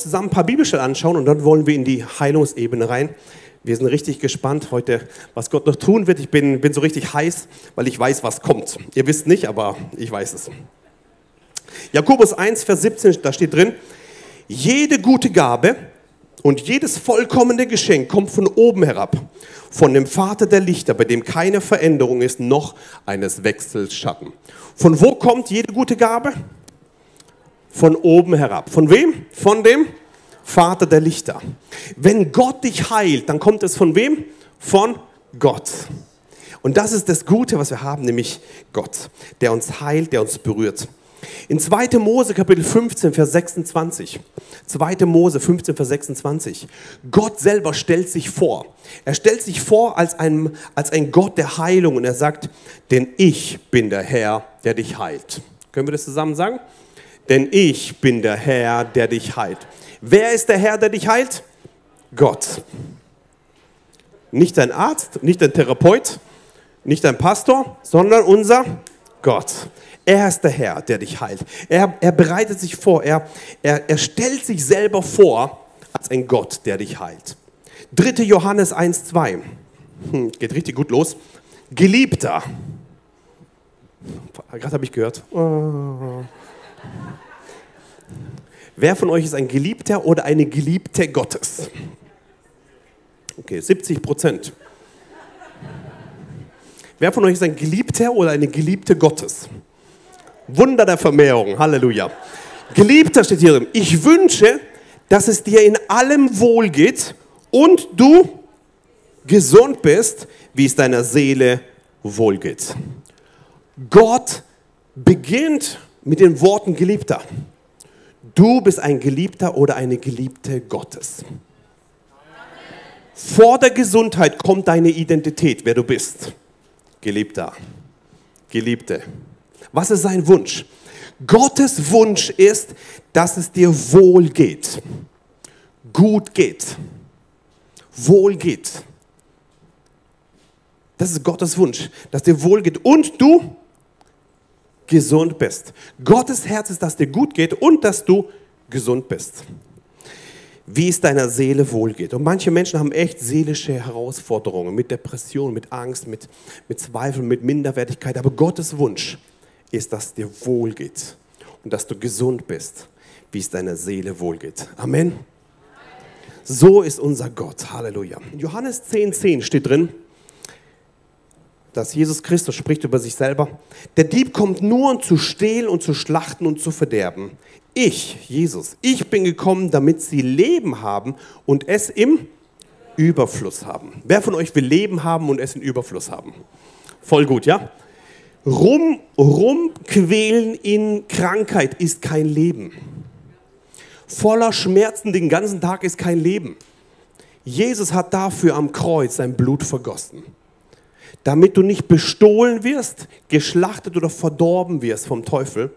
Zusammen ein paar Bibelstellen anschauen und dann wollen wir in die Heilungsebene rein. Wir sind richtig gespannt heute, was Gott noch tun wird. Ich bin, bin so richtig heiß, weil ich weiß, was kommt. Ihr wisst nicht, aber ich weiß es. Jakobus 1, Vers 17, da steht drin, jede gute Gabe und jedes vollkommene Geschenk kommt von oben herab, von dem Vater der Lichter, bei dem keine Veränderung ist, noch eines Wechsels Schatten. Von wo kommt jede gute Gabe? Von oben herab. Von wem? Von dem Vater der Lichter. Wenn Gott dich heilt, dann kommt es von wem? Von Gott. Und das ist das Gute, was wir haben, nämlich Gott, der uns heilt, der uns berührt. In 2. Mose Kapitel 15, Vers 26. 2. Mose 15, Vers 26. Gott selber stellt sich vor. Er stellt sich vor als ein, als ein Gott der Heilung und er sagt, denn ich bin der Herr, der dich heilt. Können wir das zusammen sagen? Denn ich bin der Herr, der dich heilt. Wer ist der Herr, der dich heilt? Gott. Nicht dein Arzt, nicht dein Therapeut, nicht dein Pastor, sondern unser Gott. Er ist der Herr, der dich heilt. Er, er bereitet sich vor, er, er, er stellt sich selber vor als ein Gott, der dich heilt. 3. Johannes 1, 2. Hm, geht richtig gut los. Geliebter. Gerade habe ich gehört. Oh. Wer von euch ist ein Geliebter oder eine Geliebte Gottes? Okay, 70 Prozent. Wer von euch ist ein Geliebter oder eine Geliebte Gottes? Wunder der Vermehrung. Halleluja. Geliebter steht hier drin. Ich wünsche, dass es dir in allem wohl geht und du gesund bist, wie es deiner Seele wohl geht. Gott beginnt mit den Worten Geliebter. Du bist ein Geliebter oder eine Geliebte Gottes. Vor der Gesundheit kommt deine Identität, wer du bist. Geliebter, Geliebte. Was ist sein Wunsch? Gottes Wunsch ist, dass es dir wohl geht, gut geht, wohl geht. Das ist Gottes Wunsch, dass dir wohl geht und du gesund bist. Gottes Herz ist, dass dir gut geht und dass du gesund bist. Wie es deiner Seele wohlgeht. Und manche Menschen haben echt seelische Herausforderungen mit Depression, mit Angst, mit, mit Zweifeln, mit Minderwertigkeit. Aber Gottes Wunsch ist, dass dir wohlgeht und dass du gesund bist, wie es deiner Seele wohlgeht. Amen. So ist unser Gott. Halleluja. In Johannes 10,10 10 steht drin, dass Jesus Christus spricht über sich selber. Der Dieb kommt nur, um zu stehlen und zu schlachten und zu verderben. Ich, Jesus, ich bin gekommen, damit sie Leben haben und es im Überfluss haben. Wer von euch will Leben haben und es in Überfluss haben? Voll gut, ja? Rum, rumquälen in Krankheit ist kein Leben. Voller Schmerzen den ganzen Tag ist kein Leben. Jesus hat dafür am Kreuz sein Blut vergossen. Damit du nicht bestohlen wirst, geschlachtet oder verdorben wirst vom Teufel,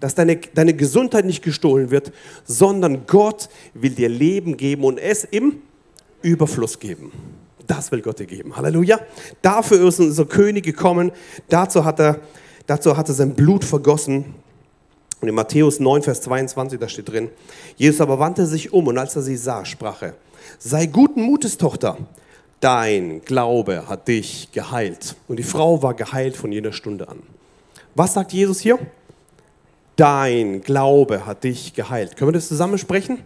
dass deine, deine Gesundheit nicht gestohlen wird, sondern Gott will dir Leben geben und es im Überfluss geben. Das will Gott dir geben. Halleluja. Dafür ist unser König gekommen. Dazu hat er, dazu hat er sein Blut vergossen. Und in Matthäus 9, Vers 22, da steht drin, Jesus aber wandte sich um und als er sie sah, sprach er, sei guten Mutes, Tochter, dein Glaube hat dich geheilt. Und die Frau war geheilt von jener Stunde an. Was sagt Jesus hier? Dein Glaube hat dich geheilt. Können wir das zusammen sprechen?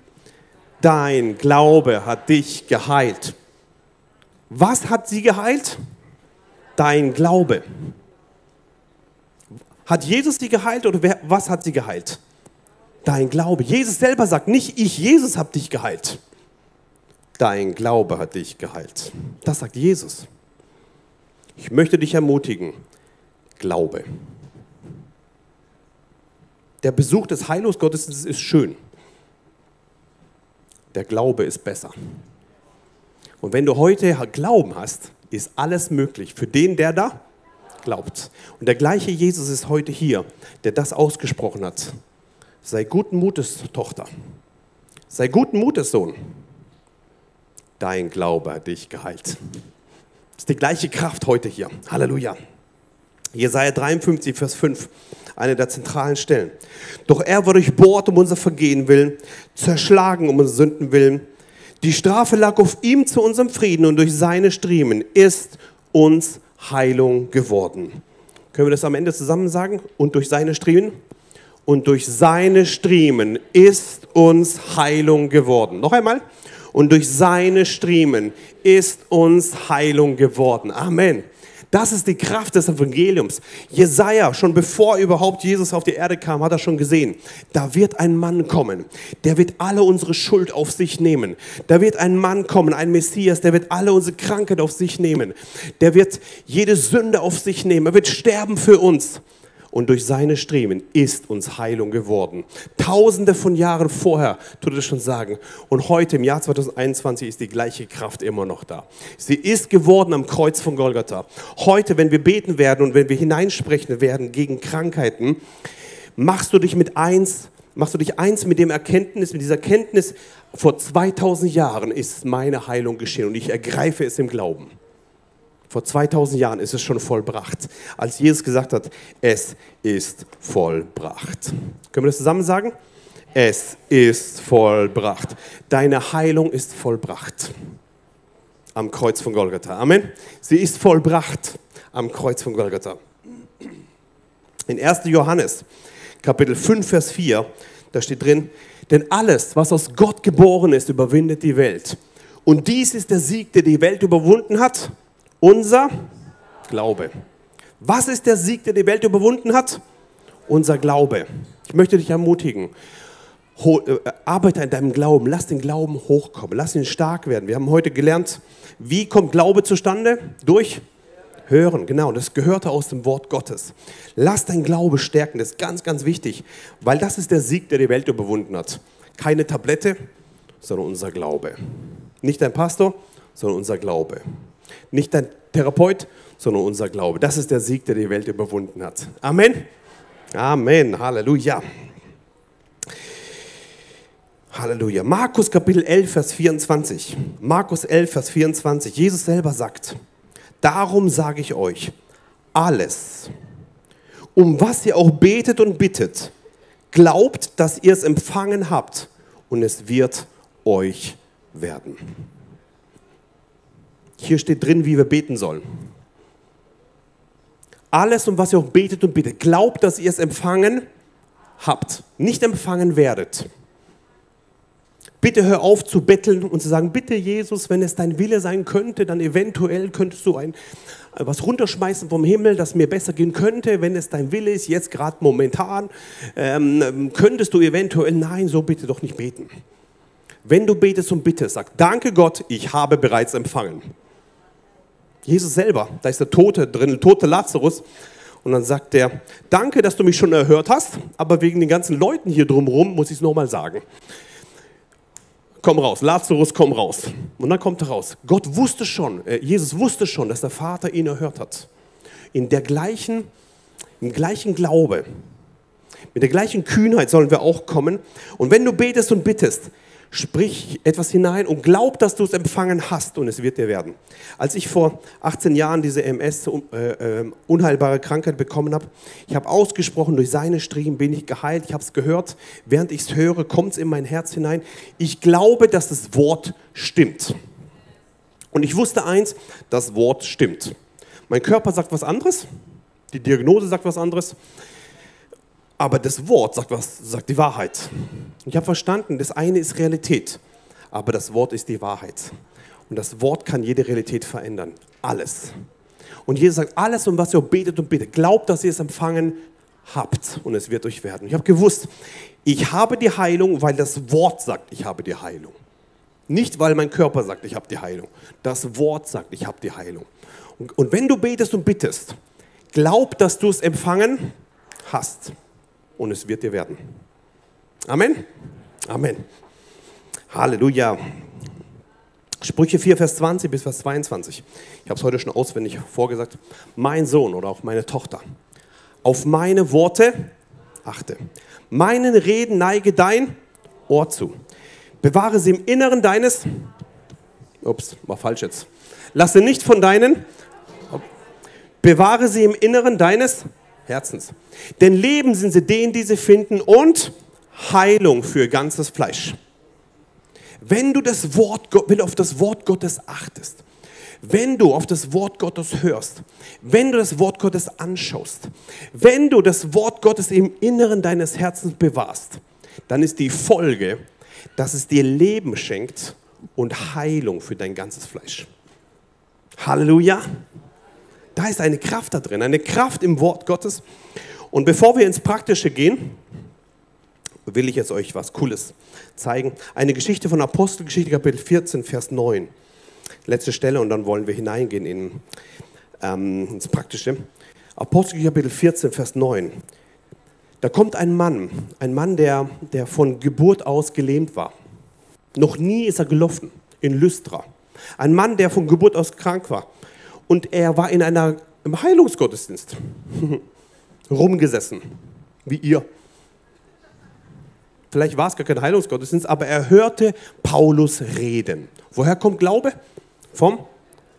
Dein Glaube hat dich geheilt. Was hat sie geheilt? Dein Glaube. Hat Jesus sie geheilt oder wer, was hat sie geheilt? Dein Glaube. Jesus selber sagt nicht, ich, Jesus, habe dich geheilt. Dein Glaube hat dich geheilt. Das sagt Jesus. Ich möchte dich ermutigen, Glaube. Der Besuch des Heilungsgottesdienstes ist schön. Der Glaube ist besser. Und wenn du heute Glauben hast, ist alles möglich für den, der da glaubt. Und der gleiche Jesus ist heute hier, der das ausgesprochen hat. Sei guten Mutes, Tochter. Sei guten Mutes, Sohn. Dein Glaube hat dich geheilt. Das ist die gleiche Kraft heute hier. Halleluja. Jesaja 53, Vers 5, eine der zentralen Stellen. Doch er wurde durchbohrt um unser Vergehen willen, zerschlagen um unsere Sünden willen. Die Strafe lag auf ihm zu unserem Frieden und durch seine Striemen ist uns Heilung geworden. Können wir das am Ende zusammen sagen? Und durch seine Striemen? Und durch seine Striemen ist uns Heilung geworden. Noch einmal. Und durch seine Striemen ist uns Heilung geworden. Amen. Das ist die Kraft des Evangeliums. Jesaja, schon bevor überhaupt Jesus auf die Erde kam, hat er schon gesehen, da wird ein Mann kommen, der wird alle unsere Schuld auf sich nehmen. Da wird ein Mann kommen, ein Messias, der wird alle unsere Krankheit auf sich nehmen. Der wird jede Sünde auf sich nehmen. Er wird sterben für uns und durch seine Streben ist uns Heilung geworden. Tausende von Jahren vorher, tut es schon sagen. Und heute im Jahr 2021 ist die gleiche Kraft immer noch da. Sie ist geworden am Kreuz von Golgatha. Heute, wenn wir beten werden und wenn wir hineinsprechen werden gegen Krankheiten, machst du dich mit eins, machst du dich eins mit dem Erkenntnis, mit dieser Erkenntnis, vor 2000 Jahren ist meine Heilung geschehen und ich ergreife es im Glauben. Vor 2000 Jahren ist es schon vollbracht, als Jesus gesagt hat, es ist vollbracht. Können wir das zusammen sagen? Es ist vollbracht. Deine Heilung ist vollbracht am Kreuz von Golgatha. Amen. Sie ist vollbracht am Kreuz von Golgatha. In 1. Johannes, Kapitel 5, Vers 4, da steht drin, denn alles, was aus Gott geboren ist, überwindet die Welt. Und dies ist der Sieg, der die Welt überwunden hat, unser Glaube. Was ist der Sieg, der die Welt überwunden hat? Unser Glaube. Ich möchte dich ermutigen. Äh, arbeite an deinem Glauben. Lass den Glauben hochkommen. Lass ihn stark werden. Wir haben heute gelernt, wie kommt Glaube zustande? Durch Hören, genau, das gehörte aus dem Wort Gottes. Lass dein Glaube stärken, das ist ganz, ganz wichtig, weil das ist der Sieg, der die Welt überwunden hat. Keine Tablette, sondern unser Glaube. Nicht dein Pastor, sondern unser Glaube. Nicht dein Therapeut, sondern unser Glaube. Das ist der Sieg, der die Welt überwunden hat. Amen. Amen. Halleluja. Halleluja. Markus Kapitel 11, Vers 24. Markus 11, Vers 24. Jesus selber sagt, darum sage ich euch, alles, um was ihr auch betet und bittet, glaubt, dass ihr es empfangen habt und es wird euch werden. Hier steht drin, wie wir beten sollen. Alles, um was ihr auch betet und bittet, glaubt, dass ihr es empfangen habt, nicht empfangen werdet. Bitte hör auf zu betteln und zu sagen, bitte Jesus, wenn es dein Wille sein könnte, dann eventuell könntest du ein, was runterschmeißen vom Himmel, das mir besser gehen könnte, wenn es dein Wille ist, jetzt gerade momentan, ähm, könntest du eventuell, nein, so bitte doch nicht beten. Wenn du betest und bittest, sag, danke Gott, ich habe bereits empfangen. Jesus selber, da ist der Tote drin, der tote Lazarus. Und dann sagt er, danke, dass du mich schon erhört hast, aber wegen den ganzen Leuten hier drumherum muss ich es nochmal sagen. Komm raus, Lazarus, komm raus. Und dann kommt er raus. Gott wusste schon, äh, Jesus wusste schon, dass der Vater ihn erhört hat. In der gleichen, im gleichen Glaube, mit der gleichen Kühnheit sollen wir auch kommen. Und wenn du betest und bittest, Sprich etwas hinein und glaub, dass du es empfangen hast und es wird dir werden. Als ich vor 18 Jahren diese MS, äh, äh, unheilbare Krankheit bekommen habe, ich habe ausgesprochen, durch seine Striemen bin ich geheilt. Ich habe es gehört. Während ich es höre, kommt es in mein Herz hinein. Ich glaube, dass das Wort stimmt. Und ich wusste eins, das Wort stimmt. Mein Körper sagt was anderes, die Diagnose sagt was anderes, aber das Wort sagt, was, sagt die Wahrheit. Ich habe verstanden, das eine ist Realität, aber das Wort ist die Wahrheit. Und das Wort kann jede Realität verändern. Alles. Und Jesus sagt, alles, um was ihr betet und betet, glaubt, dass ihr es empfangen habt und es wird euch werden. Ich habe gewusst, ich habe die Heilung, weil das Wort sagt, ich habe die Heilung. Nicht, weil mein Körper sagt, ich habe die Heilung. Das Wort sagt, ich habe die Heilung. Und, und wenn du betest und bittest, glaub, dass du es empfangen hast und es wird dir werden. Amen. Amen. Halleluja. Sprüche 4, Vers 20 bis Vers 22. Ich habe es heute schon auswendig vorgesagt. Mein Sohn oder auch meine Tochter. Auf meine Worte achte. Meinen Reden neige dein Ohr zu. Bewahre sie im Inneren deines. Ups, war falsch jetzt. Lasse nicht von deinen Bewahre sie im Inneren deines Herzens. Denn Leben sind sie denen, die sie finden und Heilung für ganzes Fleisch. Wenn du, das Wort, wenn du auf das Wort Gottes achtest, wenn du auf das Wort Gottes hörst, wenn du das Wort Gottes anschaust, wenn du das Wort Gottes im Inneren deines Herzens bewahrst, dann ist die Folge, dass es dir Leben schenkt und Heilung für dein ganzes Fleisch. Halleluja. Da ist eine Kraft da drin, eine Kraft im Wort Gottes. Und bevor wir ins Praktische gehen, will ich jetzt euch was Cooles zeigen. Eine Geschichte von Apostelgeschichte, Kapitel 14, Vers 9. Letzte Stelle und dann wollen wir hineingehen in, ähm, ins Praktische. Apostelgeschichte, Kapitel 14, Vers 9. Da kommt ein Mann, ein Mann, der, der von Geburt aus gelähmt war. Noch nie ist er gelaufen in Lystra. Ein Mann, der von Geburt aus krank war. Und er war in einer, im Heilungsgottesdienst rumgesessen, wie ihr. Vielleicht war es gar kein Heilungsgottesdienst, aber er hörte Paulus reden. Woher kommt Glaube? Vom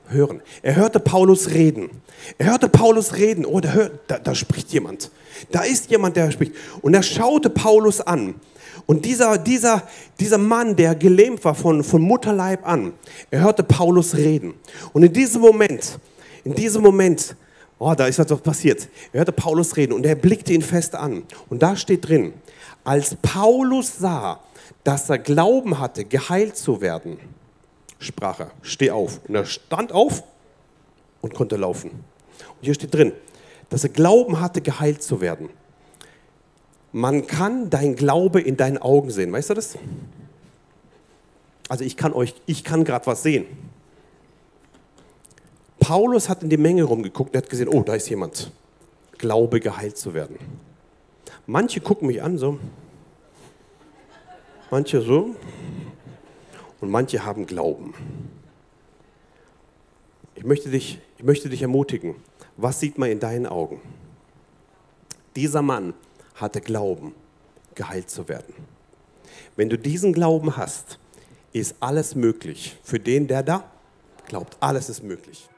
Hören. Er hörte Paulus reden. Er hörte Paulus reden. Oh, da, hört, da, da spricht jemand. Da ist jemand, der spricht. Und er schaute Paulus an. Und dieser, dieser, dieser Mann, der gelähmt war von, von Mutterleib an, er hörte Paulus reden. Und in diesem Moment, in diesem Moment, oh, da ist was passiert. Er hörte Paulus reden und er blickte ihn fest an. Und da steht drin, als Paulus sah, dass er Glauben hatte, geheilt zu werden, sprach er, steh auf. Und er stand auf und konnte laufen. Und hier steht drin, dass er Glauben hatte, geheilt zu werden. Man kann dein Glaube in deinen Augen sehen. Weißt du das? Also ich kann euch, ich kann gerade was sehen. Paulus hat in die Menge rumgeguckt und hat gesehen, oh, da ist jemand. Glaube geheilt zu werden. Manche gucken mich an so, manche so und manche haben Glauben. Ich möchte dich, ich möchte dich ermutigen. Was sieht man in deinen Augen? Dieser Mann hatte Glauben, geheilt zu werden. Wenn du diesen Glauben hast, ist alles möglich. Für den, der da glaubt, alles ist möglich.